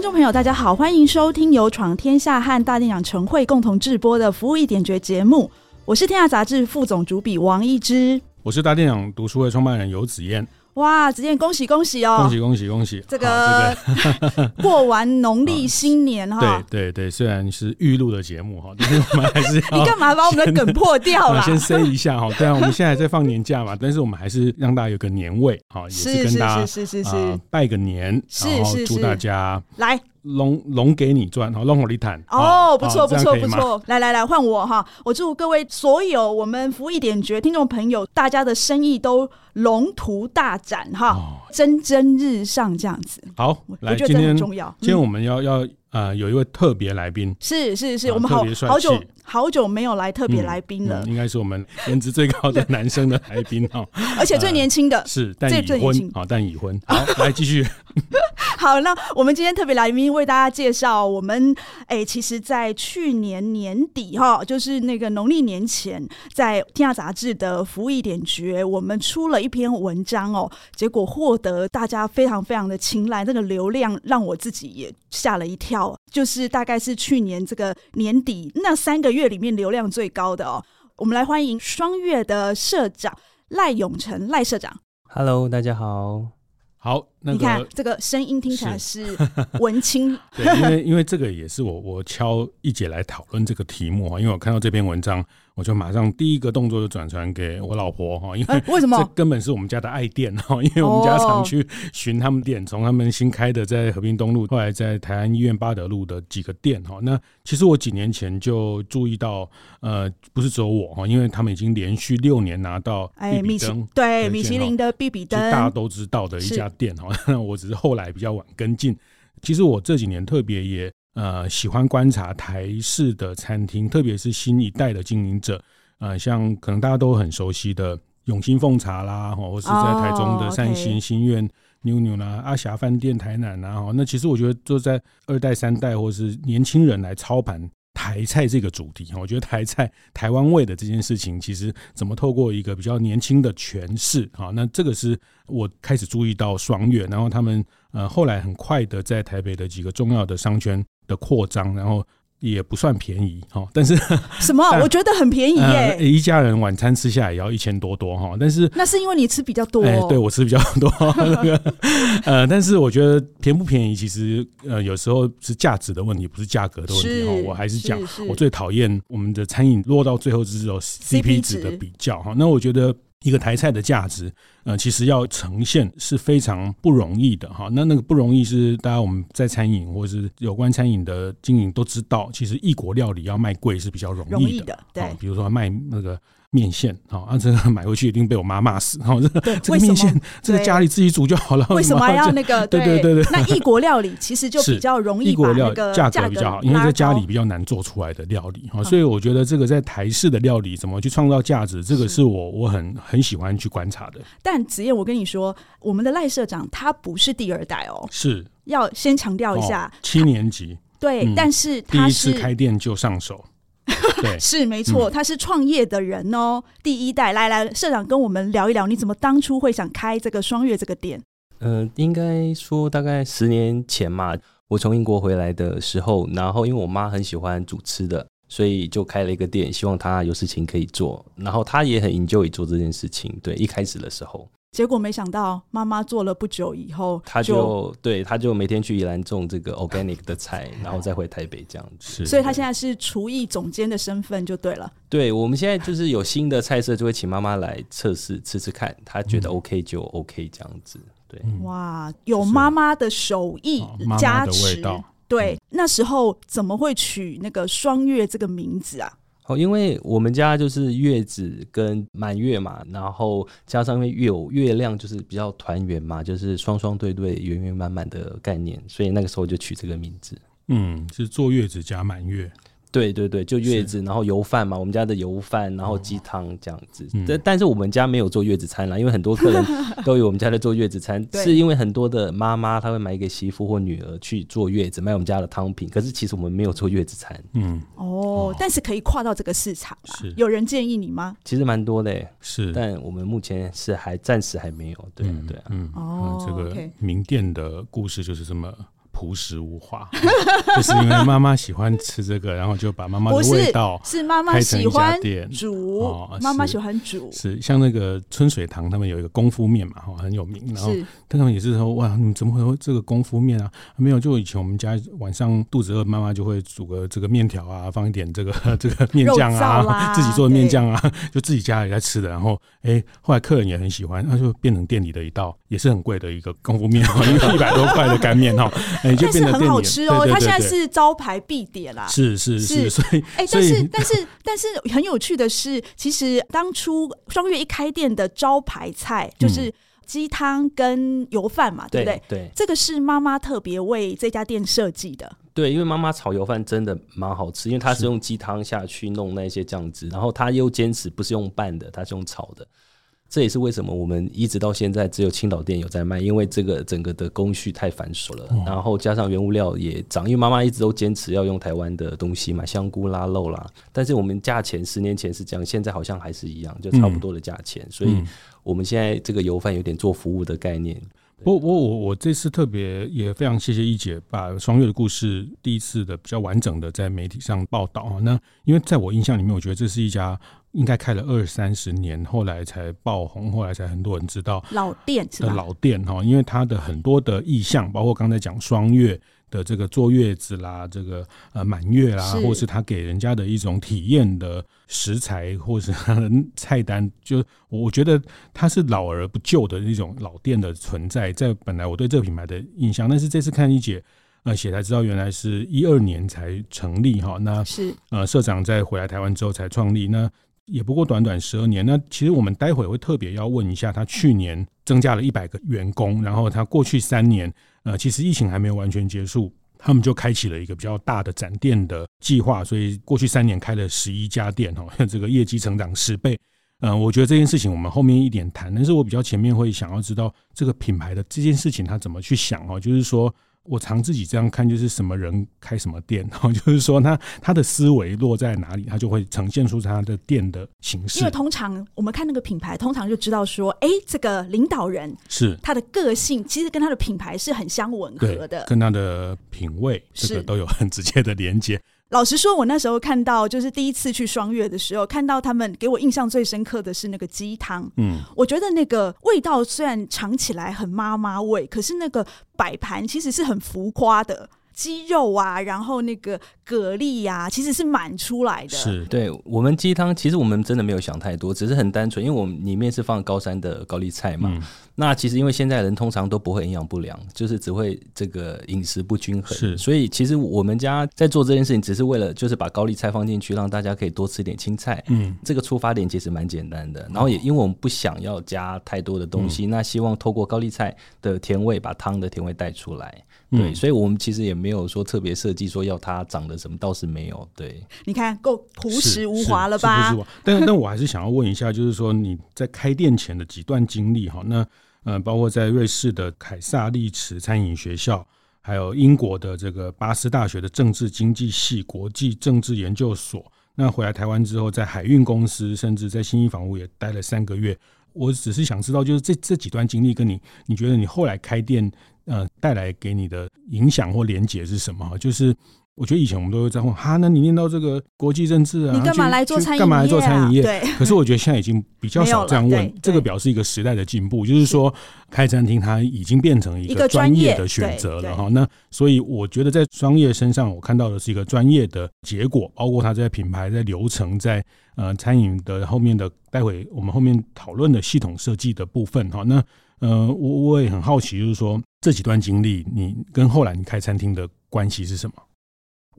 听众朋友，大家好，欢迎收听由闯天下和大电影晨会共同制播的《服务一点绝》节目。我是天下杂志副总主笔王一之，我是大电影读书会创办人游子燕。哇，子健恭喜恭喜哦！恭喜恭喜恭喜！这个这个 过完农历新年 哈，对对对，虽然是预录的节目哈，但是我们还是要 你干嘛把我们的梗破掉了？先塞一下哈，对啊，我们现在在放年假嘛，但是我们还是让大家有个年味哈，也是跟大家是是是是拜个年，然后祝大家来。龙龙给你赚好，龙火力谈哦，不错不错不错，来来来换我哈，我祝各位所有我们服务一点绝听众朋友，大家的生意都龙图大展哈，蒸蒸日上这样子。好，来今天今天我们要要呃有一位特别来宾，是是是，我们好好久好久没有来特别来宾了，应该是我们颜值最高的男生的来宾 哈，而且最年轻的，是但已婚啊，但已婚。好，来继续。好，那我们今天特别来宾为大家介绍，我们哎、欸，其实，在去年年底哈，就是那个农历年前，在《天下杂志》的服务一点绝，我们出了一篇文章哦，结果获得大家非常非常的青睐，那个流量让我自己也吓了一跳，就是大概是去年这个年底那三个月里面流量最高的哦。我们来欢迎双月的社长赖永成赖社长。Hello，大家好。好，那个、你看这个声音听起来是文青。对，因为因为这个也是我我敲一姐来讨论这个题目啊，因为我看到这篇文章。我就马上第一个动作就转传给我老婆哈，因为为什么？这根本是我们家的爱店哈，因为我们家常去巡他们店，从他们新开的在和平东路，后来在台安医院八德路的几个店哈。那其实我几年前就注意到，呃，不是只有我哈，因为他们已经连续六年拿到哎米其，对米其林的必比登，大家都知道的一家店哈。那我只是后来比较晚跟进。其实我这几年特别也。呃，喜欢观察台式的餐厅，特别是新一代的经营者，呃，像可能大家都很熟悉的永兴凤茶啦，或是在台中的善心新苑、妞妞啦、阿霞饭店台南啊，那其实我觉得，就在二代、三代或是年轻人来操盘台菜这个主题，我觉得台菜台湾味的这件事情，其实怎么透过一个比较年轻的诠释，哈，那这个是我开始注意到双月，然后他们呃后来很快的在台北的几个重要的商圈。的扩张，然后也不算便宜哈，但是 什么？我觉得很便宜耶、欸呃！一家人晚餐吃下来也要一千多多哈，但是那是因为你吃比较多、哦欸，对我吃比较多 那个呃，但是我觉得便不便宜，其实呃有时候是价值的问题，不是价格的问题哈。我还是讲，我最讨厌我们的餐饮落到最后只有 CP 值的比较哈。那我觉得。一个台菜的价值，呃，其实要呈现是非常不容易的哈。那那个不容易是大家我们在餐饮或是有关餐饮的经营都知道，其实异国料理要卖贵是比较容易的，容易的，对。比如说卖那个。面线，好，啊，这个 买回去一定被我妈骂死。好，这个这个面线，这个家里自己煮就好了。为什么要那个？对对对对。那异国料理其实就比较容易，异国料理价格比较好，因为在家里比较难做出来的料理。好，所以我觉得这个在台式的料理怎么去创造价值，这个是我我很很喜欢去观察的。但子燕，我跟你说，我们的赖社长他不是第二代哦，是要先强调一下，七年级。对，但是第一次开店就上手。对 是没错，他是创业的人哦，嗯、第一代。来来，社长跟我们聊一聊，你怎么当初会想开这个双月这个店？嗯、呃，应该说大概十年前嘛，我从英国回来的时候，然后因为我妈很喜欢煮吃的，所以就开了一个店，希望她有事情可以做，然后她也很 enjoy 做这件事情。对，一开始的时候。结果没想到，妈妈做了不久以后，他就对他就每天去宜兰种这个 organic 的菜，然后再回台北这样子。所以，他现在是厨艺总监的身份就对了。对，我们现在就是有新的菜色，就会请妈妈来测试吃吃看，她觉得 OK 就 OK 这样子。对，哇，有妈妈的手艺加持，对，那时候怎么会取那个双月这个名字啊？哦，因为我们家就是月子跟满月嘛，然后加上因为有月亮，就是比较团圆嘛，就是双双对对、圆圆满满的概念，所以那个时候就取这个名字。嗯，是坐月子加满月。对对对，就月子，然后油饭嘛，我们家的油饭，然后鸡汤这样子。但、嗯、但是我们家没有做月子餐啦，因为很多客人都有我们家在做月子餐，是因为很多的妈妈她会买给媳妇或女儿去做月子，买我们家的汤品。可是其实我们没有做月子餐。嗯，哦，但是可以跨到这个市场啦。是，有人建议你吗？其实蛮多的，是，但我们目前是还暂时还没有。对、啊、对啊，嗯，哦，这个名店的故事就是这么。朴实无华，就是因为妈妈喜欢吃这个，然后就把妈妈的味道是妈妈喜欢煮，妈妈喜欢煮是像那个春水堂他们有一个功夫面嘛，哈，很有名。然后他们也是说，哇，你怎么会有这个功夫面啊？没有，就以前我们家晚上肚子饿，妈妈就会煮个这个面条啊，放一点这个 这个面酱啊，自己做的面酱啊，就自己家里在吃的。然后，哎、欸，后来客人也很喜欢，那就变成店里的一道，也是很贵的一个功夫面，一百多块的干面哈。但是很好吃哦，它现在是招牌必点啦。是是是，所以哎、欸，但是但是但是很有趣的是，其实当初双月一开店的招牌菜就是鸡汤跟油饭嘛，对不对？对，这个是妈妈特别为这家店设计的。对，因为妈妈炒油饭真的蛮好吃，因为她是用鸡汤下去弄那些酱汁，然后她又坚持不是用拌的，她是用炒的。这也是为什么我们一直到现在只有青岛店有在卖，因为这个整个的工序太繁琐了，然后加上原物料也涨，因为妈妈一直都坚持要用台湾的东西嘛，香菇啦、肉啦，但是我们价钱十年前是这样，现在好像还是一样，就差不多的价钱，所以我们现在这个油饭有点做服务的概念。不我我我这次特别也非常谢谢一姐把双月的故事第一次的比较完整的在媒体上报道啊。那因为在我印象里面，我觉得这是一家应该开了二三十年，后来才爆红，后来才很多人知道老店是吧？老店哈，因为它的很多的意象，包括刚才讲双月。的这个坐月子啦，这个呃满月啦，或是它给人家的一种体验的食材，或是它的菜单，就我觉得它是老而不旧的那种老店的存在。在本来我对这个品牌的印象，但是这次看一姐呃写才知道，原来是一二年才成立哈。那是呃社长在回来台湾之后才创立，那也不过短短十二年。那其实我们待会会特别要问一下，他去年增加了一百个员工，然后他过去三年。呃，其实疫情还没有完全结束，他们就开启了一个比较大的展店的计划，所以过去三年开了十一家店哈，这个业绩成长十倍。嗯、我觉得这件事情我们后面一点谈，但是我比较前面会想要知道这个品牌的这件事情他怎么去想哦，就是说。我常自己这样看，就是什么人开什么店，然后就是说他他的思维落在哪里，他就会呈现出他的店的形式。因为通常我们看那个品牌，通常就知道说，哎，这个领导人是他的个性，其实跟他的品牌是很相吻合的，跟他的品味这个都有很直接的连接。老实说，我那时候看到，就是第一次去双月的时候，看到他们给我印象最深刻的是那个鸡汤。嗯，我觉得那个味道虽然尝起来很妈妈味，可是那个摆盘其实是很浮夸的。鸡肉啊，然后那个蛤蜊呀、啊，其实是满出来的。是，对我们鸡汤，其实我们真的没有想太多，只是很单纯，因为我们里面是放高山的高丽菜嘛。嗯、那其实因为现在人通常都不会营养不良，就是只会这个饮食不均衡。是，所以其实我们家在做这件事情，只是为了就是把高丽菜放进去，让大家可以多吃点青菜。嗯，这个出发点其实蛮简单的。然后也因为我们不想要加太多的东西，嗯、那希望透过高丽菜的甜味，把汤的甜味带出来。对，所以我们其实也没有说特别设计说要它长得什么，倒是没有。对，你看够朴实无华了吧？但但我还是想要问一下，就是说你在开店前的几段经历哈，那呃，包括在瑞士的凯撒利茨餐饮学校，还有英国的这个巴斯大学的政治经济系国际政治研究所，那回来台湾之后，在海运公司，甚至在新一房屋也待了三个月。我只是想知道，就是这这几段经历跟你，你觉得你后来开店？呃，带来给你的影响或连结是什么？就是我觉得以前我们都会在问，哈，那你念到这个国际政治啊，你干嘛来做餐饮业？干嘛来做餐饮业？对。可是我觉得现在已经比较少这样问，这个表示一个时代的进步，就是说开餐厅它已经变成一个专业的选择了哈。那所以我觉得在双月身上，我看到的是一个专业的结果，包括它在品牌、在流程、在呃餐饮的后面的，待会我们后面讨论的系统设计的部分哈。那呃，我我也很好奇，就是说这几段经历，你跟后来你开餐厅的关系是什么？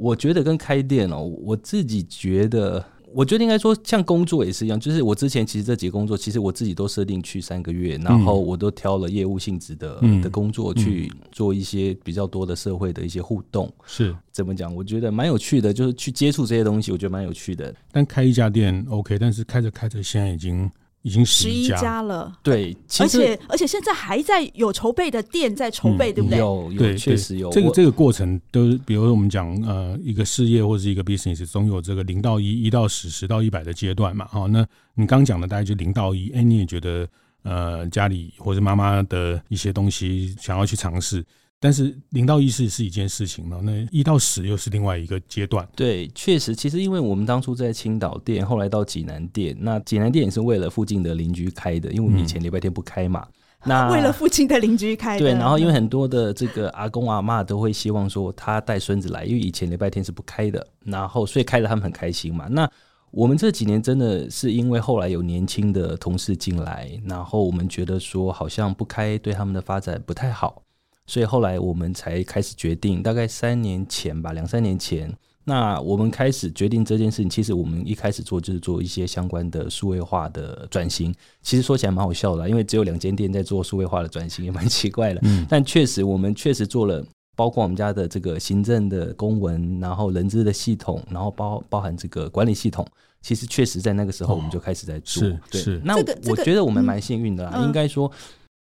我觉得跟开店哦，我自己觉得我觉得应该说，像工作也是一样，就是我之前其实这几个工作，其实我自己都设定去三个月，然后我都挑了业务性质的、嗯、的工作去做一些比较多的社会的一些互动。是怎么讲？我觉得蛮有趣的，就是去接触这些东西，我觉得蛮有趣的。但开一家店 OK，但是开着开着，现在已经。已经十一家，家了，对，而且而且现在还在有筹备的店在筹备，嗯、对不对？有，有，确实有。这个这个过程都，比如说我们讲呃一个事业或者是一个 business，总有这个零到一、一到十、十到一百的阶段嘛。好，那你刚讲的大概就零到一，哎，你也觉得呃家里或者妈妈的一些东西想要去尝试。但是零到一是是一件事情嘛，那一到十又是另外一个阶段。对，确实，其实因为我们当初在青岛店，后来到济南店，那济南店也是为了附近的邻居开的，因为我们以前礼拜天不开嘛。嗯、那为了附近的邻居开的。对，然后因为很多的这个阿公阿妈都会希望说他带孙子来，因为以前礼拜天是不开的，然后所以开了他们很开心嘛。那我们这几年真的是因为后来有年轻的同事进来，然后我们觉得说好像不开对他们的发展不太好。所以后来我们才开始决定，大概三年前吧，两三年前，那我们开始决定这件事情。其实我们一开始做就是做一些相关的数位化的转型。其实说起来蛮好笑的，因为只有两间店在做数位化的转型，也蛮奇怪的。嗯，但确实我们确实做了，包括我们家的这个行政的公文，然后人资的系统，然后包包含这个管理系统。其实确实在那个时候我们就开始在做。哦、是，是。那我觉得我们蛮幸运的啦，应该说。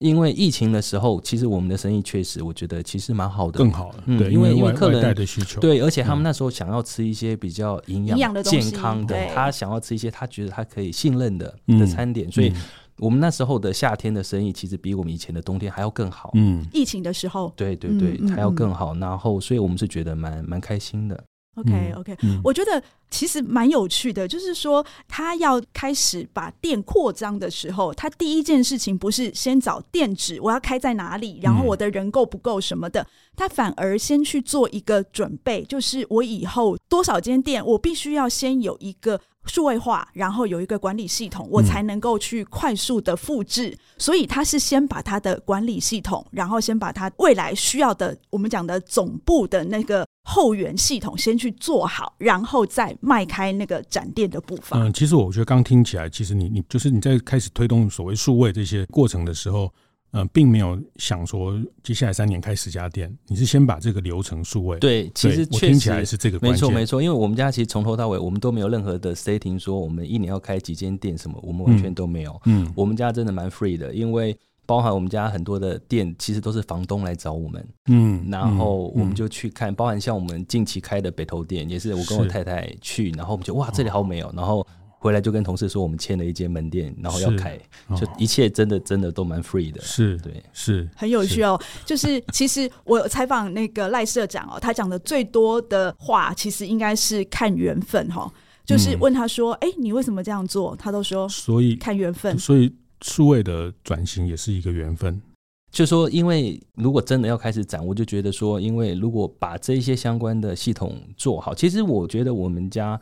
因为疫情的时候，其实我们的生意确实，我觉得其实蛮好的，更好了。嗯，对，因为因为客人的需求，对，而且他们那时候想要吃一些比较营养、的健康的，他想要吃一些他觉得他可以信任的的餐点，所以我们那时候的夏天的生意其实比我们以前的冬天还要更好。嗯，疫情的时候，对对对，还要更好。然后，所以我们是觉得蛮蛮开心的。OK OK，嗯，我觉得其实蛮有趣的，就是说他要开始把店扩张的时候，他第一件事情不是先找店址，我要开在哪里，然后我的人够不够什么的，他反而先去做一个准备，就是我以后多少间店，我必须要先有一个。数位化，然后有一个管理系统，我才能够去快速的复制。嗯、所以他是先把他的管理系统，然后先把他未来需要的，我们讲的总部的那个后援系统先去做好，然后再迈开那个展店的步伐。嗯，其实我觉得刚听起来，其实你你就是你在开始推动所谓数位这些过程的时候。嗯、呃，并没有想说接下来三年开十家店，你是先把这个流程数位。对，其实确实听起来是这个。没错没错，因为我们家其实从头到尾，我们都没有任何的 setting 说我们一年要开几间店什么，我们完全都没有。嗯，我们家真的蛮 free 的，因为包含我们家很多的店，其实都是房东来找我们。嗯，然后我们就去看，包含像我们近期开的北投店，也是我跟我太太去，然后我们就哇，这里好美哦，然后。回来就跟同事说，我们签了一间门店，然后要开，哦、就一切真的真的都蛮 free 的。是，对，是很有趣哦。就是其实我采访那个赖社长哦，他讲的最多的话，其实应该是看缘分哈、哦。就是问他说：“哎、嗯欸，你为什么这样做？”他都说：“所以看缘分。”所以数位的转型也是一个缘分。就说，因为如果真的要开始展，我就觉得说，因为如果把这一些相关的系统做好，其实我觉得我们家。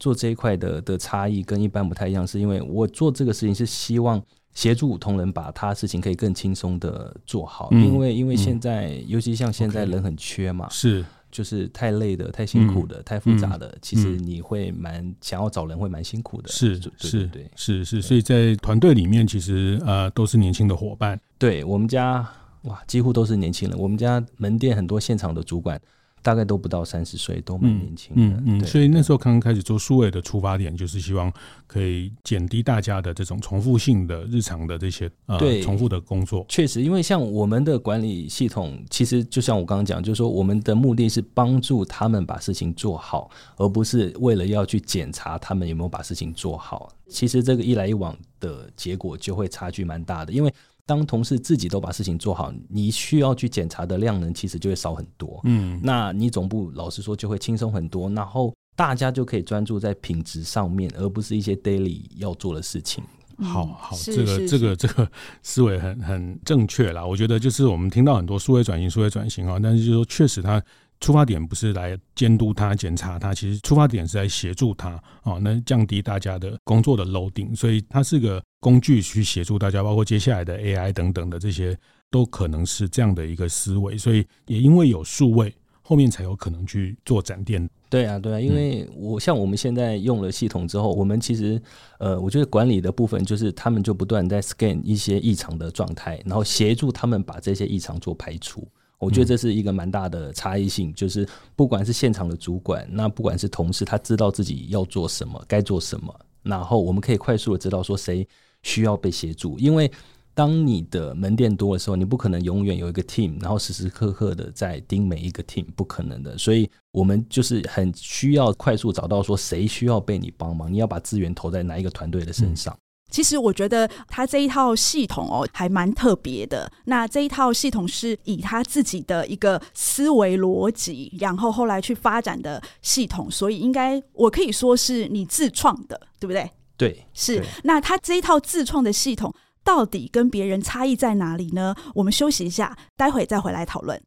做这一块的的差异跟一般不太一样，是因为我做这个事情是希望协助同仁把他事情可以更轻松的做好，嗯、因为因为现在、嗯、尤其像现在人很缺嘛，是就是太累的、太辛苦的、嗯、太复杂的，嗯、其实你会蛮想要找人会蛮辛苦的，是是对是是，所以在团队里面其实呃都是年轻的伙伴，对我们家哇几乎都是年轻人，我们家门店很多现场的主管。大概都不到三十岁，都蛮年轻的。嗯嗯，嗯所以那时候刚刚开始做数位的出发点，就是希望可以减低大家的这种重复性的日常的这些呃对重复的工作。确实，因为像我们的管理系统，其实就像我刚刚讲，就是说我们的目的是帮助他们把事情做好，而不是为了要去检查他们有没有把事情做好。其实这个一来一往的结果就会差距蛮大的，因为。当同事自己都把事情做好，你需要去检查的量能其实就会少很多。嗯，那你总部老实说就会轻松很多，然后大家就可以专注在品质上面，而不是一些 daily 要做的事情。好好，这个这个这个思维很很正确啦。我觉得就是我们听到很多数位转型、数位转型啊，但是就是说确实它。出发点不是来监督他、检查他，其实出发点是来协助他哦，那降低大家的工作的 loading，所以它是个工具去协助大家，包括接下来的 AI 等等的这些，都可能是这样的一个思维。所以也因为有数位，后面才有可能去做展店。对啊，对啊，因为我像我们现在用了系统之后，我们其实呃，我觉得管理的部分就是他们就不断在 scan 一些异常的状态，然后协助他们把这些异常做排除。我觉得这是一个蛮大的差异性，就是不管是现场的主管，那不管是同事，他知道自己要做什么，该做什么，然后我们可以快速的知道说谁需要被协助，因为。当你的门店多的时候，你不可能永远有一个 team，然后时时刻刻的在盯每一个 team，不可能的。所以，我们就是很需要快速找到说谁需要被你帮忙，你要把资源投在哪一个团队的身上。其实，我觉得他这一套系统哦，还蛮特别的。那这一套系统是以他自己的一个思维逻辑，然后后来去发展的系统，所以应该我可以说是你自创的，对不对？对，是。那他这一套自创的系统。到底跟别人差异在哪里呢？我们休息一下，待会再回来讨论。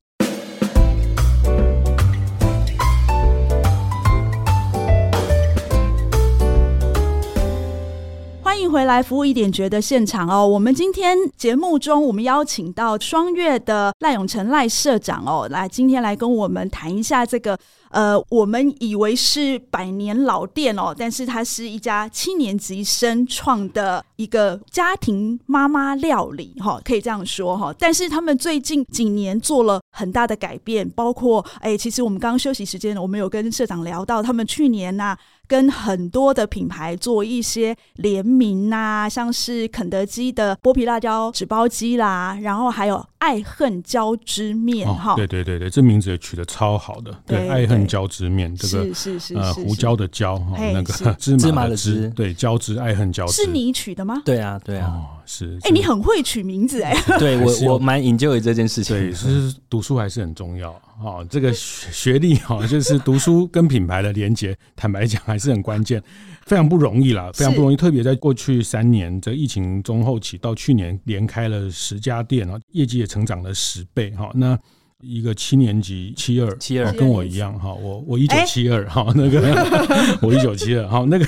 欢迎回来，服务一点觉的现场哦。我们今天节目中，我们邀请到双月的赖永成赖社长哦，来今天来跟我们谈一下这个。呃，我们以为是百年老店哦，但是它是一家七年级生创的一个家庭妈妈料理哈，可以这样说哈。但是他们最近几年做了很大的改变，包括哎，其实我们刚刚休息时间，我们有跟社长聊到，他们去年呐、跟很多的品牌做一些联名呐、啊，像是肯德基的剥皮辣椒纸包鸡啦，然后还有爱恨交织面哈、哦。对对对对，这名字也取得超好的，对，对爱恨交织面这个是是是呃胡椒的椒哈，那个芝麻的芝，对交织爱恨交织是你取的吗？对啊对啊。哦是，哎、欸，你很会取名字哎，对我我蛮 enjoy 这件事情。对，是读书还是很重要哈。这个 学历哈，就是读书跟品牌的连接，坦白讲还是很关键，非常不容易啦，非常不容易。特别在过去三年，这疫情中后期到去年连开了十家店啊，业绩也成长了十倍哈。那一个七年级七二七二跟我一样哈，我我一九七二哈，那个 我一九七二哈，那个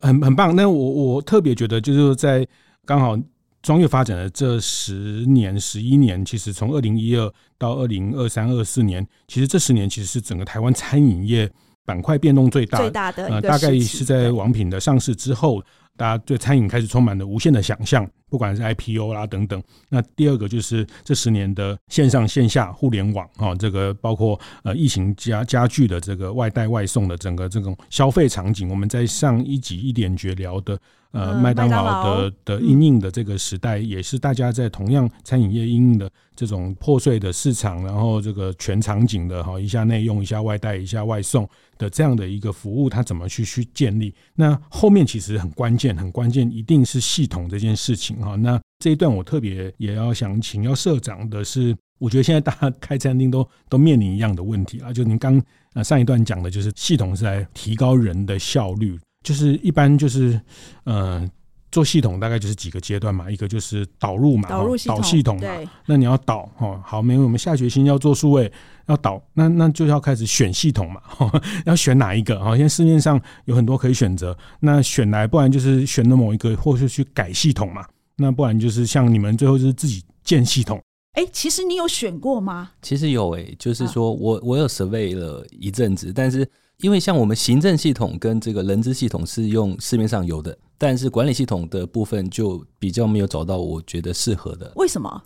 很很棒。那我我特别觉得就是在。刚好专业发展的这十年、十一年，其实从二零一二到二零二三、二四年，其实这十年其实是整个台湾餐饮业板块变动最大、最大的呃，大概是在王品的上市之后。大家对餐饮开始充满了无限的想象，不管是 IPO 啦等等。那第二个就是这十年的线上线下互联网啊，这个包括呃疫情加加剧的这个外带外送的整个这种消费场景。我们在上一集一点绝聊的呃麦当劳的的应应的这个时代，也是大家在同样餐饮业应应的这种破碎的市场，然后这个全场景的哈，一下内用，一下外带，一下外送的这样的一个服务，它怎么去去建立？那后面其实很关键。很关键，一定是系统这件事情哈。那这一段我特别也要想请教社长的是，我觉得现在大家开餐厅都都面临一样的问题啊。就您刚呃上一段讲的，就是系统是来提高人的效率，就是一般就是嗯。做系统大概就是几个阶段嘛，一个就是导入嘛，导入系统，导系统嘛。那你要导哦，好，没有，我们下决心要做数位，要导，那那就要开始选系统嘛，要选哪一个？哈，现在市面上有很多可以选择，那选来，不然就是选了某一个，或是去改系统嘛，那不然就是像你们最后就是自己建系统。哎、欸，其实你有选过吗？其实有哎、欸，就是说我我有 survey 了一阵子，但是因为像我们行政系统跟这个人资系统是用市面上有的。但是管理系统的部分就比较没有找到我觉得适合的。为什么？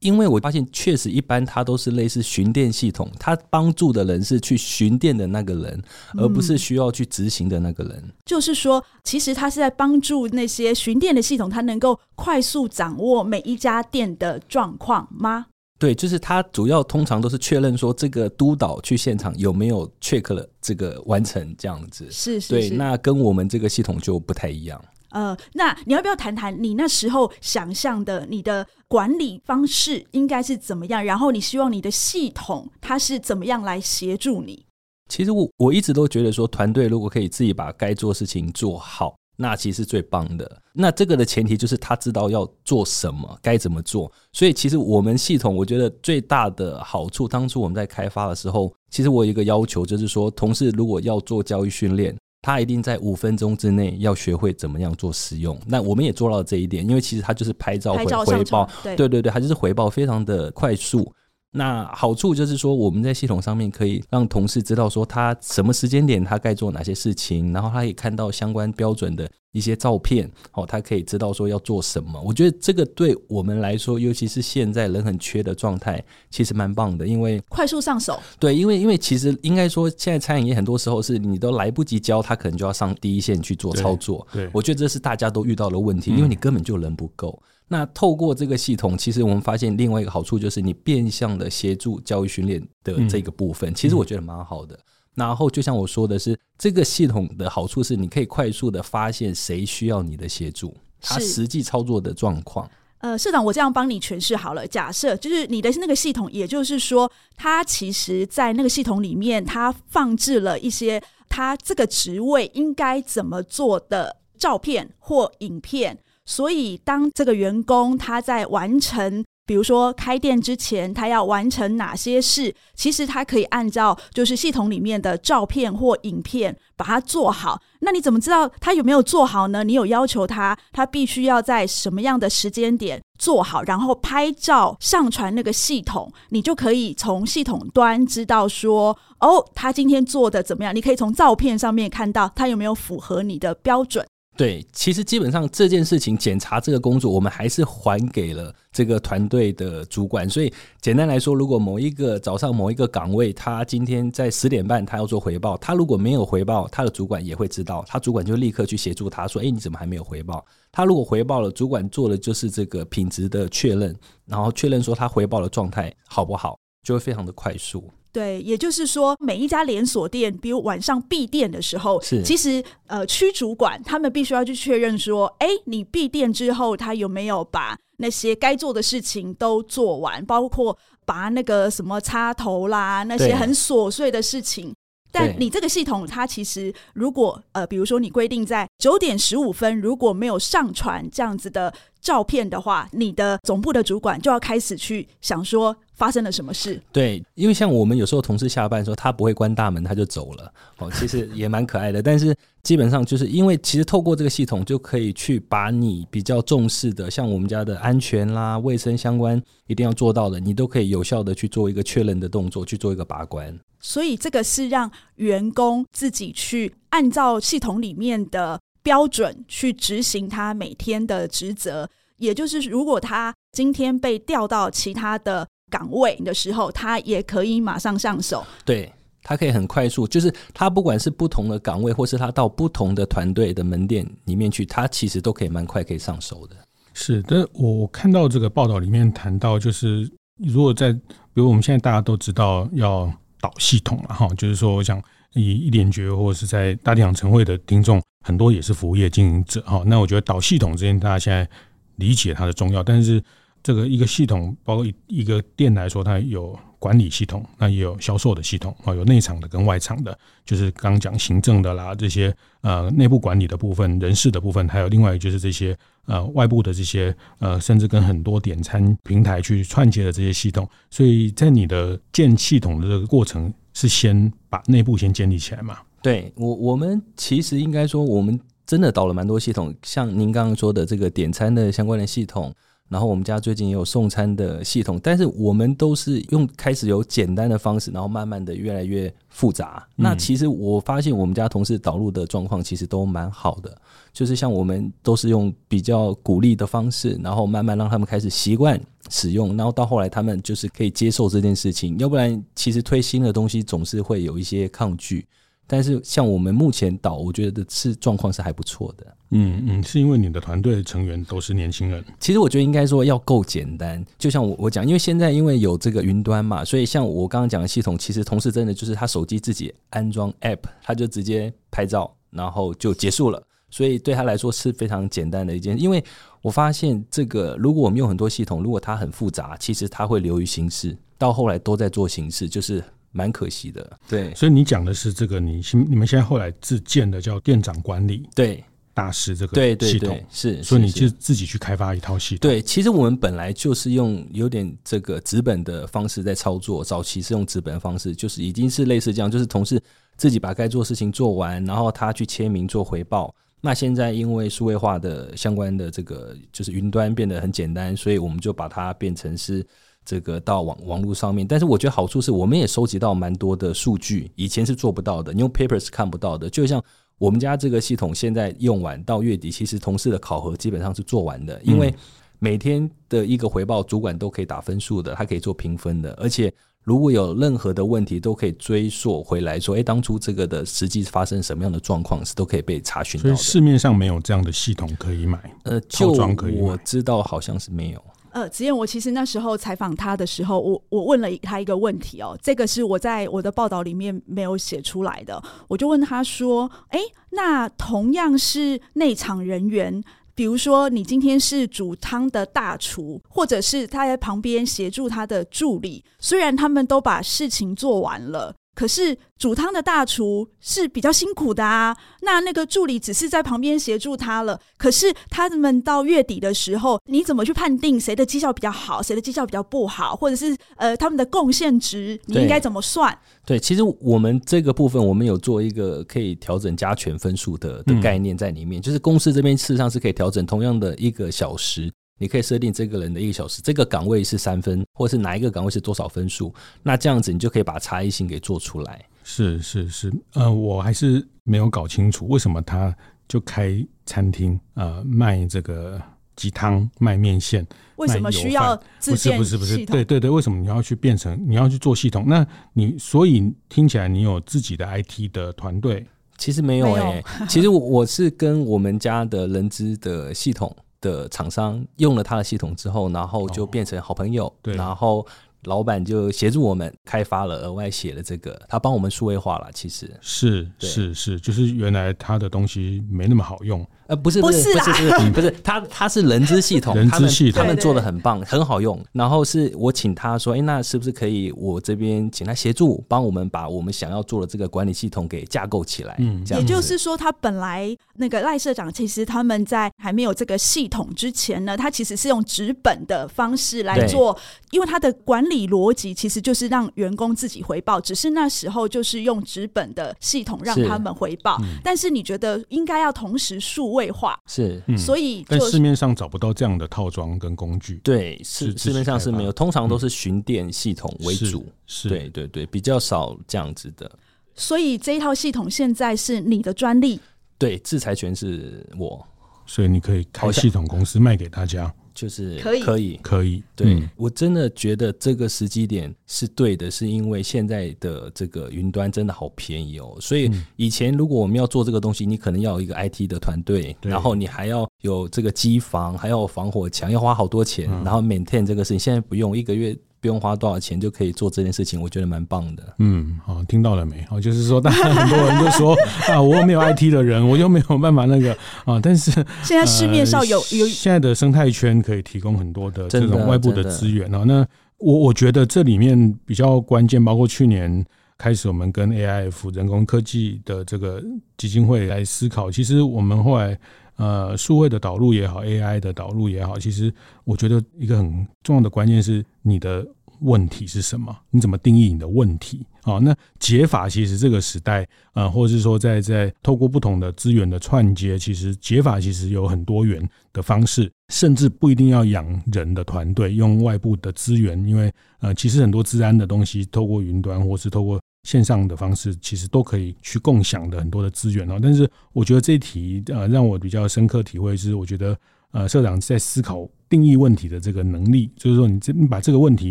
因为我发现确实一般它都是类似巡店系统，它帮助的人是去巡店的那个人，而不是需要去执行的那个人。嗯，就是说，其实它是在帮助那些巡店的系统，它能够快速掌握每一家店的状况吗？对，就是他主要通常都是确认说这个督导去现场有没有 check 了这个完成这样子。是是是。对，那跟我们这个系统就不太一样。呃，那你要不要谈谈你那时候想象的你的管理方式应该是怎么样？然后你希望你的系统它是怎么样来协助你？其实我我一直都觉得说，团队如果可以自己把该做事情做好。那其实最棒的。那这个的前提就是他知道要做什么，该怎么做。所以其实我们系统，我觉得最大的好处，当初我们在开发的时候，其实我有一个要求，就是说，同事如果要做教育训练，他一定在五分钟之内要学会怎么样做使用。那我们也做到了这一点，因为其实他就是拍照回回报，对对对，他就是回报非常的快速。那好处就是说，我们在系统上面可以让同事知道说他什么时间点他该做哪些事情，然后他可以看到相关标准的一些照片，哦，他可以知道说要做什么。我觉得这个对我们来说，尤其是现在人很缺的状态，其实蛮棒的，因为 快速上手。对，因为因为其实应该说，现在餐饮业很多时候是你都来不及教他，可能就要上第一线去做操作。对，对我觉得这是大家都遇到的问题，因为你根本就人不够。嗯那透过这个系统，其实我们发现另外一个好处就是你变相的协助教育训练的这个部分，其实我觉得蛮好的。然后就像我说的是，这个系统的好处是你可以快速的发现谁需要你的协助，他实际操作的状况。呃，社长，我这样帮你诠释好了。假设就是你的那个系统，也就是说，它其实在那个系统里面，它放置了一些它这个职位应该怎么做的照片或影片。所以，当这个员工他在完成，比如说开店之前，他要完成哪些事，其实他可以按照就是系统里面的照片或影片把它做好。那你怎么知道他有没有做好呢？你有要求他，他必须要在什么样的时间点做好，然后拍照上传那个系统，你就可以从系统端知道说，哦，他今天做的怎么样？你可以从照片上面看到他有没有符合你的标准。对，其实基本上这件事情检查这个工作，我们还是还给了这个团队的主管。所以简单来说，如果某一个早上某一个岗位，他今天在十点半他要做回报，他如果没有回报，他的主管也会知道，他主管就立刻去协助他说：“哎，你怎么还没有回报？”他如果回报了，主管做的就是这个品质的确认，然后确认说他回报的状态好不好，就会非常的快速。对，也就是说，每一家连锁店，比如晚上闭店的时候，是其实呃，区主管他们必须要去确认说，哎，你闭店之后，他有没有把那些该做的事情都做完，包括拔那个什么插头啦，那些很琐碎的事情。但你这个系统，它其实如果呃，比如说你规定在九点十五分如果没有上传这样子的照片的话，你的总部的主管就要开始去想说。发生了什么事？对，因为像我们有时候同事下班的时候，他不会关大门，他就走了。哦，其实也蛮可爱的。但是基本上就是因为其实透过这个系统，就可以去把你比较重视的，像我们家的安全啦、卫生相关，一定要做到的，你都可以有效的去做一个确认的动作，去做一个把关。所以这个是让员工自己去按照系统里面的标准去执行他每天的职责。也就是如果他今天被调到其他的。岗位的时候，他也可以马上上手。对，他可以很快速，就是他不管是不同的岗位，或是他到不同的团队的门店里面去，他其实都可以蛮快可以上手的。是的，我看到这个报道里面谈到，就是如果在，比如我们现在大家都知道要导系统了哈，就是说，我想以一联觉或者是在大地养成会的听众很多也是服务业经营者哈，那我觉得导系统之间大家现在理解它的重要，但是。这个一个系统，包括一一个店来说，它有管理系统，那也有销售的系统啊，有内场的跟外场的，就是刚讲行政的啦，这些呃内部管理的部分、人事的部分，还有另外就是这些呃外部的这些呃，甚至跟很多点餐平台去串接的这些系统。所以在你的建系统的这个过程，是先把内部先建立起来嘛？对我，我们其实应该说，我们真的导了蛮多系统，像您刚刚说的这个点餐的相关的系统。然后我们家最近也有送餐的系统，但是我们都是用开始有简单的方式，然后慢慢的越来越复杂。嗯、那其实我发现我们家同事导入的状况其实都蛮好的，就是像我们都是用比较鼓励的方式，然后慢慢让他们开始习惯使用，然后到后来他们就是可以接受这件事情。要不然其实推新的东西总是会有一些抗拒。但是像我们目前导，我觉得是状况是还不错的。嗯嗯，是因为你的团队成员都是年轻人。其实我觉得应该说要够简单。就像我我讲，因为现在因为有这个云端嘛，所以像我刚刚讲的系统，其实同事真的就是他手机自己安装 App，他就直接拍照，然后就结束了。所以对他来说是非常简单的一件。因为我发现这个，如果我们用很多系统，如果它很复杂，其实它会流于形式，到后来都在做形式，就是。蛮可惜的，对，所以你讲的是这个，你新你们现在后来自建的叫店长管理对大师这个对对系统是，所以你就自己去开发一套系统。对，其实我们本来就是用有点这个纸本的方式在操作，早期是用纸本的方式，就是已经是类似这样，就是同事自己把该做事情做完，然后他去签名做回报。那现在因为数位化的相关的这个就是云端变得很简单，所以我们就把它变成是。这个到网网络上面。但是我觉得好处是，我们也收集到蛮多的数据，以前是做不到的，你用 paper 是看不到的。就像我们家这个系统现在用完到月底，其实同事的考核基本上是做完的，因为每天的一个回报，主管都可以打分数的，他可以做评分的，而且。如果有任何的问题，都可以追溯回来，说，哎，当初这个的实际发生什么样的状况，是都可以被查询到的。所以市面上没有这样的系统可以买，呃，套装可以买。我知道好像是没有。呃，子燕，我其实那时候采访他的时候，我我问了他一个问题哦，这个是我在我的报道里面没有写出来的，我就问他说，哎，那同样是内场人员。比如说，你今天是煮汤的大厨，或者是他在旁边协助他的助理，虽然他们都把事情做完了。可是煮汤的大厨是比较辛苦的啊，那那个助理只是在旁边协助他了。可是他们到月底的时候，你怎么去判定谁的绩效比较好，谁的绩效比较不好，或者是呃他们的贡献值，你应该怎么算？对，对，其实我们这个部分我们有做一个可以调整加权分数的的概念在里面，嗯、就是公司这边事实上是可以调整同样的一个小时。你可以设定这个人的一个小时，这个岗位是三分，或者是哪一个岗位是多少分数？那这样子你就可以把差异性给做出来。是是是，呃，我还是没有搞清楚为什么他就开餐厅，呃，卖这个鸡汤、卖面线，为什么需要自建系统？不是不是不是，对对对，为什么你要去变成你要去做系统？那你所以听起来你有自己的 IT 的团队？其实没有哎、欸，其实我我是跟我们家的人资的系统。的厂商用了他的系统之后，然后就变成好朋友，对，然后老板就协助我们开发了，额外写了这个，他帮我们数位化了，其实。是是是，就是原来他的东西没那么好用。呃，不是不是不是不是不是，他他是人资系统，人资系统他们做的很棒，很好用。然后是我请他说，哎，那是不是可以我这边请他协助，帮我们把我们想要做的这个管理系统给架构起来？嗯，这样。也就是说，他本来那个赖社长，其实他们在还没有这个系统之前呢，他其实是用纸本的方式来做，因为他的管理逻辑其实就是让员工自己回报，只是那时候就是用纸本的系统让他们回报。嗯、但是你觉得应该要同时数位化是，嗯、所以但市面上找不到这样的套装跟工具。对，市市面上是没有，通常都是巡店系统为主。嗯、是，对对对，比较少这样子的。所以这一套系统现在是你的专利？对，制裁权是我，所以你可以开系统公司卖给大家。就是可以可以可以，对、嗯、我真的觉得这个时机点是对的，是因为现在的这个云端真的好便宜哦。所以以前如果我们要做这个东西，你可能要有一个 IT 的团队，然后你还要有这个机房，还要防火墙，要花好多钱，然后 maintain 这个事情。现在不用一个月。不用花多少钱就可以做这件事情，我觉得蛮棒的。嗯，好，听到了没？哦，就是说，大家很多人就说啊，我没有 IT 的人，我又没有办法那个啊。但是现在市面上有有、呃、现在的生态圈可以提供很多的这种外部的资源啊。那我我觉得这里面比较关键，包括去年开始我们跟 AIF 人工科技的这个基金会来思考，其实我们后来。呃，数位的导入也好，AI 的导入也好，其实我觉得一个很重要的关键是你的问题是什么？你怎么定义你的问题？啊，那解法其实这个时代，呃，或者是说在在透过不同的资源的串接，其实解法其实有很多元的方式，甚至不一定要养人的团队，用外部的资源，因为呃，其实很多资安的东西透过云端或是透过。线上的方式其实都可以去共享的很多的资源哦，但是我觉得这一题呃让我比较深刻体会是，我觉得呃社长在思考定义问题的这个能力，就是说你这你把这个问题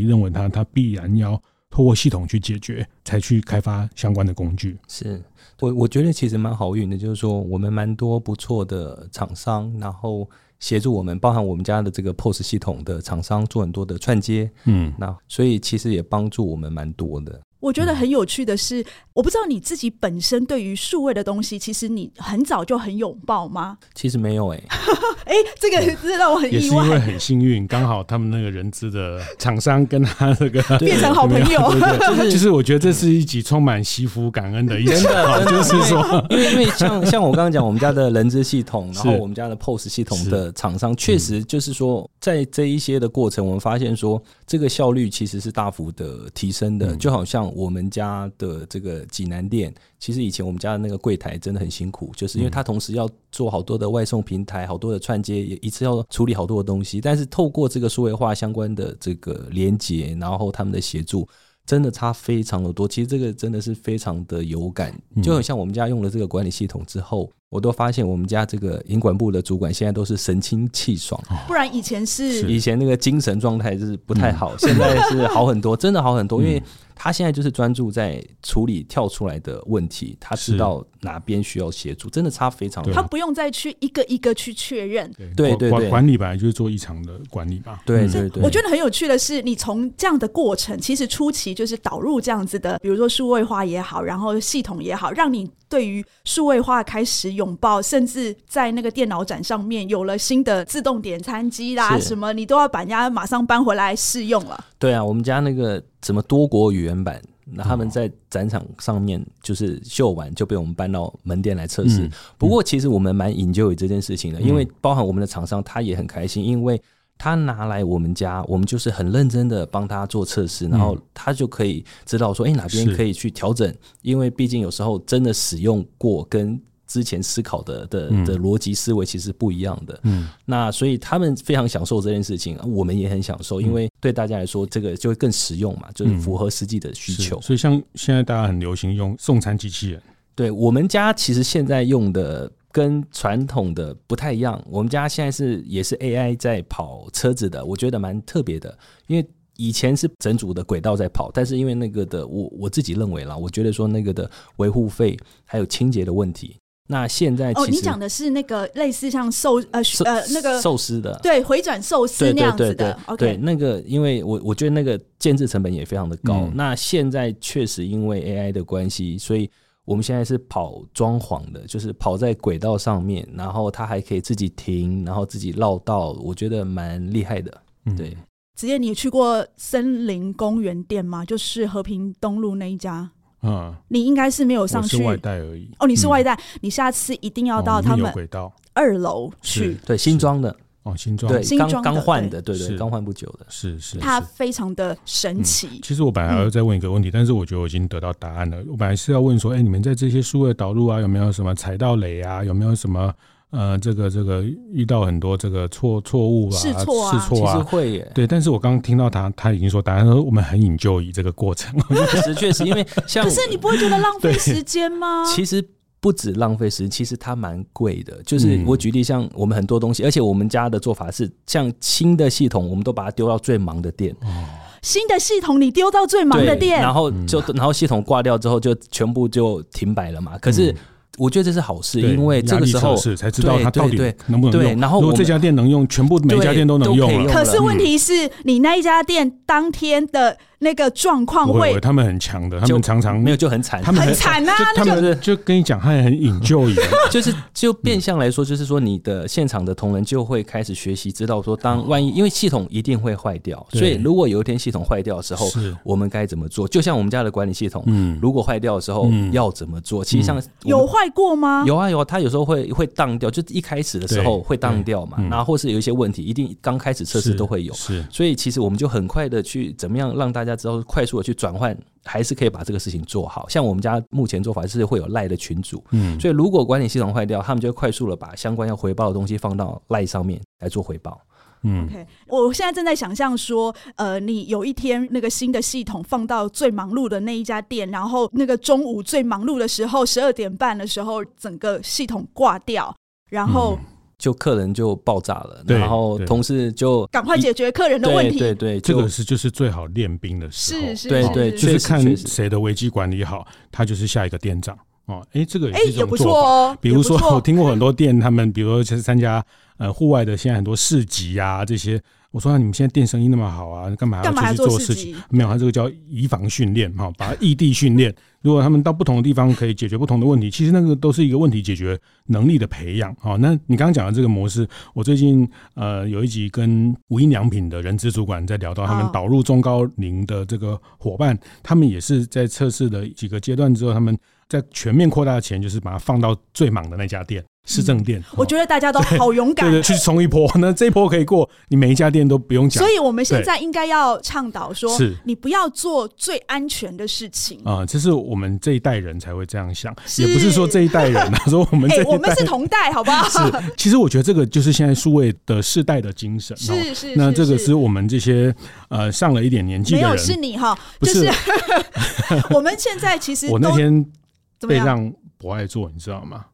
认为它它必然要透过系统去解决，才去开发相关的工具。是我我觉得其实蛮好运的，就是说我们蛮多不错的厂商，然后协助我们，包含我们家的这个 POS 系统的厂商做很多的串接，嗯，那所以其实也帮助我们蛮多的。我觉得很有趣的是，我不知道你自己本身对于数位的东西，其实你很早就很拥抱吗？其实没有哎、欸，哎、欸，这个真的让我很意外。也是因为很幸运，刚好他们那个人资的厂商跟他这个 变成好朋友。就是，就是我觉得这是一集充满惜福感恩的一集。真的就是说，因为因为像像我刚刚讲，我们家的人资系统，然后我们家的 POS 系统的厂商，确实就是说，在这一些的过程，我们发现说，这个效率其实是大幅的提升的。就好像我们家的这个济南店，其实以前我们家的那个柜台真的很辛苦，就是因为它同时要做好多的外送平台，好多的串接，也一次要处理好多的东西。但是透过这个数位化相关的这个连接，然后他们的协助。真的差非常的多，其实这个真的是非常的有感，就很像我们家用了这个管理系统之后。我都发现我们家这个营管部的主管现在都是神清气爽，不然以前是以前那个精神状态是不太好，现在是好很多，真的好很多，因为他现在就是专注在处理跳出来的问题，他知道哪边需要协助，真的差非常多，他不用再去一个一个去确认，对对对，管理本来就是做异常的管理吧，对对对。我觉得很有趣的是，你从这样的过程，其实初期就是导入这样子的，比如说数位化也好，然后系统也好，让你对于数位化开始拥抱，甚至在那个电脑展上面有了新的自动点餐机啦，什么你都要把人家马上搬回来试用了。对啊，我们家那个什么多国语言版，那他们在展场上面就是秀完就被我们搬到门店来测试。嗯、不过其实我们蛮 enjoy 这件事情的，因为包含我们的厂商他也很开心，因为。他拿来我们家，我们就是很认真的帮他做测试，然后他就可以知道说，哎，哪边可以去调整。因为毕竟有时候真的使用过，跟之前思考的的的逻辑思维其实不一样的。嗯，那所以他们非常享受这件事情，我们也很享受，因为对大家来说，这个就会更实用嘛，就是符合实际的需求。所以像现在大家很流行用送餐机器人，对我们家其实现在用的。跟传统的不太一样，我们家现在是也是 AI 在跑车子的，我觉得蛮特别的。因为以前是整组的轨道在跑，但是因为那个的，我我自己认为啦，我觉得说那个的维护费还有清洁的问题。那现在其实哦，你讲的是那个类似像寿呃呃那个寿司的，对，回转寿司那样子的。对，那个因为我我觉得那个建制成本也非常的高。嗯、那现在确实因为 AI 的关系，所以。我们现在是跑装潢的，就是跑在轨道上面，然后它还可以自己停，然后自己绕道，我觉得蛮厉害的。对，子夜，你去过森林公园店吗？就是和平东路那一家。嗯，你应该是没有上去，是外带而已。哦，你是外带，嗯、你下次一定要到他们二楼去，哦、对，新装的。哦，新装对，新装刚换的，对对，刚换不久的，是是，它非常的神奇。其实我本来还要再问一个问题，但是我觉得我已经得到答案了。我本来是要问说，哎，你们在这些数位导入啊，有没有什么踩到雷啊？有没有什么呃，这个这个遇到很多这个错错误啊？试错啊，试错啊，其实会耶。对，但是我刚刚听到他他已经说答案，说我们很 enjoy 这个过程。确实确实，因为像可是你不会觉得浪费时间吗？其实。不止浪费时间，其实它蛮贵的。就是我举例，像我们很多东西，而且我们家的做法是，像新的系统，我们都把它丢到最忙的店。新的系统你丢到最忙的店，然后就然后系统挂掉之后，就全部就停摆了嘛。可是。我觉得这是好事，因为这个时候才知道它到底能不能用。然后如果这家店能用，全部每家店都能用。可是问题是你那一家店当天的那个状况会，他们很强的，他们常常没有就很惨，他们很惨啊。他们就跟你讲，他也很 enjoy，就是就变相来说，就是说你的现场的同仁就会开始学习，知道说当万一因为系统一定会坏掉，所以如果有一天系统坏掉的时候，我们该怎么做？就像我们家的管理系统，嗯，如果坏掉的时候要怎么做？其实像有坏。过吗？有啊有啊，他有时候会会当掉，就一开始的时候会当掉嘛，然后或是有一些问题，一定刚开始测试都会有，是，所以其实我们就很快的去怎么样让大家知道，快速的去转换，还是可以把这个事情做好。像我们家目前做法是会有赖的群组，嗯，所以如果管理系统坏掉，他们就会快速的把相关要回报的东西放到赖上面来做回报。嗯，OK，我现在正在想象说，呃，你有一天那个新的系统放到最忙碌的那一家店，然后那个中午最忙碌的时候，十二点半的时候，整个系统挂掉，然后、嗯、就客人就爆炸了，然后同事就赶快解决客人的问题。对对，对，这个是就是最好练兵的时候，是是，对对，就是看谁的危机管理好，他就是下一个店长。哦，哎，这个也是一种做法。不错哦，比如说，我听过很多店，他们比如说去参加呃户外的，现在很多市集啊这些。我说，你们现在店生意那么好啊，干嘛要出去做事情？没有，他这个叫移防训练哈，把异地训练。如果他们到不同的地方可以解决不同的问题，其实那个都是一个问题解决能力的培养。好，那你刚刚讲的这个模式，我最近呃有一集跟无印良品的人资主管在聊到，他们导入中高龄的这个伙伴，他们也是在测试的几个阶段之后，他们。在全面扩大的钱，就是把它放到最忙的那家店。市政店，我觉得大家都好勇敢，对对，去冲一波。那这一波可以过，你每一家店都不用讲。所以我们现在应该要倡导说，是你不要做最安全的事情啊。这是我们这一代人才会这样想，也不是说这一代人啊，说我们这一代，我们是同代，好不好？是，其实我觉得这个就是现在数位的世代的精神。是是，那这个是我们这些呃上了一点年纪的人，没有是你哈，就是 我们现在其实我那天被让不爱做，你知道吗？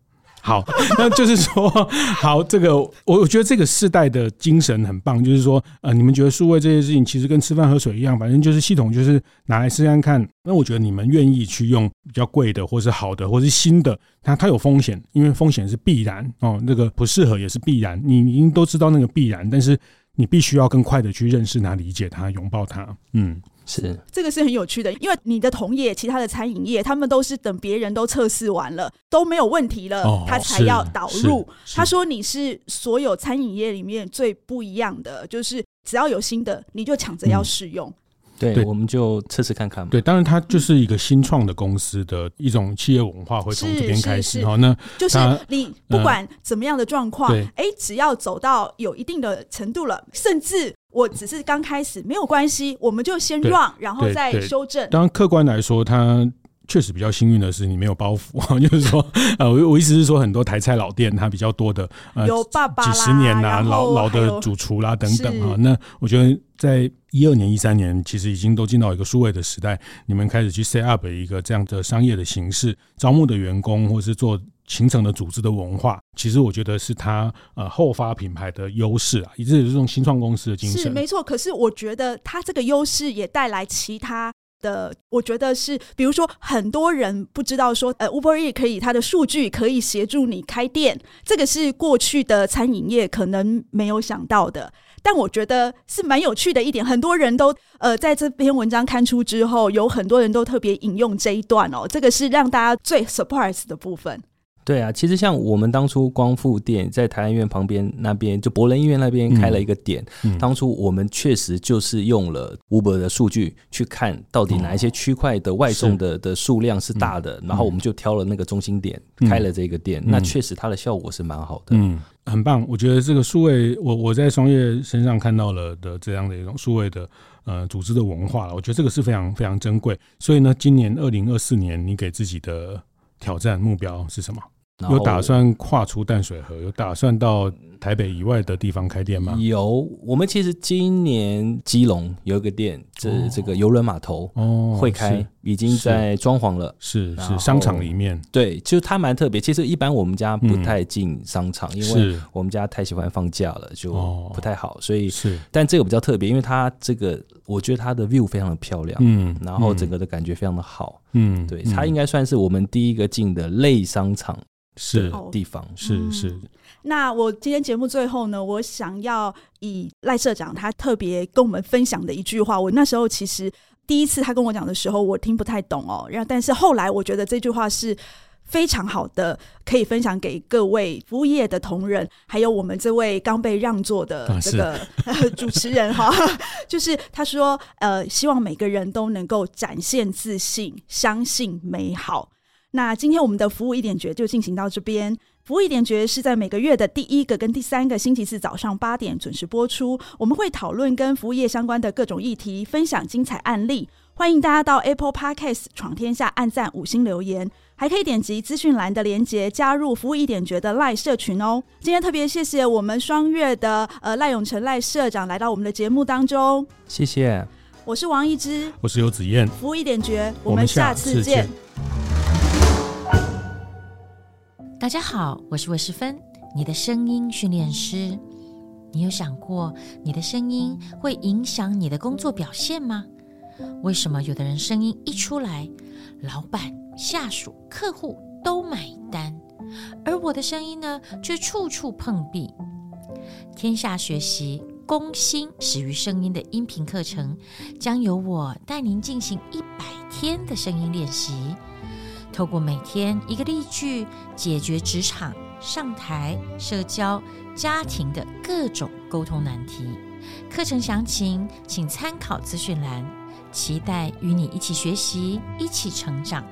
好，那就是说，好，这个我我觉得这个世代的精神很棒，就是说，呃，你们觉得数位这些事情其实跟吃饭喝水一样，反正就是系统就是拿来试试看。那我觉得你们愿意去用比较贵的，或是好的，或是新的，它它有风险，因为风险是必然哦，那个不适合也是必然，你已经都知道那个必然，但是你必须要更快的去认识它、理解它、拥抱它，嗯。是，这个是很有趣的，因为你的同业、其他的餐饮业，他们都是等别人都测试完了，都没有问题了，哦、他才要导入。他说你是所有餐饮业里面最不一样的，就是只要有新的，你就抢着要试用。嗯对，对，我们就测试看看嘛。对，当然它就是一个新创的公司的一种企业文化，会从这边开始。好，那就是你不管怎么样的状况，哎、呃，只要走到有一定的程度了，甚至我只是刚开始，没有关系，我们就先 run，然后再修正。当然，客观来说，它。确实比较幸运的是，你没有包袱，就是说，呃，我我意思是说，很多台菜老店它比较多的，呃，有爸爸几十年啦，老老的主厨啦等等啊。那我觉得在一二年、一三年，其实已经都进到一个数位的时代，你们开始去 set up 一个这样的商业的形式，招募的员工，或是做形成的组织的文化，其实我觉得是它呃后发品牌的优势啊，也就是这种新创公司的精神。是没错，可是我觉得它这个优势也带来其他。的，我觉得是，比如说很多人不知道说，呃，Uber E 可以，它的数据可以协助你开店，这个是过去的餐饮业可能没有想到的。但我觉得是蛮有趣的一点，很多人都呃在这篇文章刊出之后，有很多人都特别引用这一段哦，这个是让大家最 surprise 的部分。对啊，其实像我们当初光复店在台安医院旁边那边，就博仁医院那边开了一个点。嗯嗯、当初我们确实就是用了 Uber 的数据去看到底哪一些区块的外送的的数量是大的，嗯、然后我们就挑了那个中心点、嗯、开了这个店。嗯、那确实它的效果是蛮好的，嗯，很棒。我觉得这个数位，我我在双月身上看到了的这样的一种数位的呃组织的文化，我觉得这个是非常非常珍贵。所以呢，今年二零二四年，你给自己的挑战目标是什么？有打算跨出淡水河，有打算到台北以外的地方开店吗？有，我们其实今年基隆有一个店，这这个游轮码头哦会开，已经在装潢了，是是商场里面。对，就它蛮特别。其实一般我们家不太进商场，因为我们家太喜欢放假了，就不太好。所以是，但这个比较特别，因为它这个我觉得它的 view 非常的漂亮，嗯，然后整个的感觉非常的好，嗯，对，它应该算是我们第一个进的类商场。是地方，是是。那我今天节目最后呢，我想要以赖社长他特别跟我们分享的一句话。我那时候其实第一次他跟我讲的时候，我听不太懂哦。然后，但是后来我觉得这句话是非常好的，可以分享给各位服务业的同仁，还有我们这位刚被让座的这个、啊、主持人哈。就是他说，呃，希望每个人都能够展现自信，相信美好。那今天我们的服务一点绝就进行到这边。服务一点绝是在每个月的第一个跟第三个星期四早上八点准时播出。我们会讨论跟服务业相关的各种议题，分享精彩案例。欢迎大家到 Apple Podcast 闯天下按赞五星留言，还可以点击资讯栏的连结加入服务一点绝的赖社群哦。今天特别谢谢我们双月的呃赖永成赖社长来到我们的节目当中，谢谢。我是王一之，我是游子燕，服务一点绝，我们下次见。大家好，我是魏诗芬，你的声音训练师。你有想过，你的声音会影响你的工作表现吗？为什么有的人声音一出来，老板、下属、客户都买单，而我的声音呢，却处处碰壁？天下学习攻心始于声音的音频课程，将由我带您进行一百天的声音练习。透过每天一个例句，解决职场、上台、社交、家庭的各种沟通难题。课程详情请参考资讯栏。期待与你一起学习，一起成长。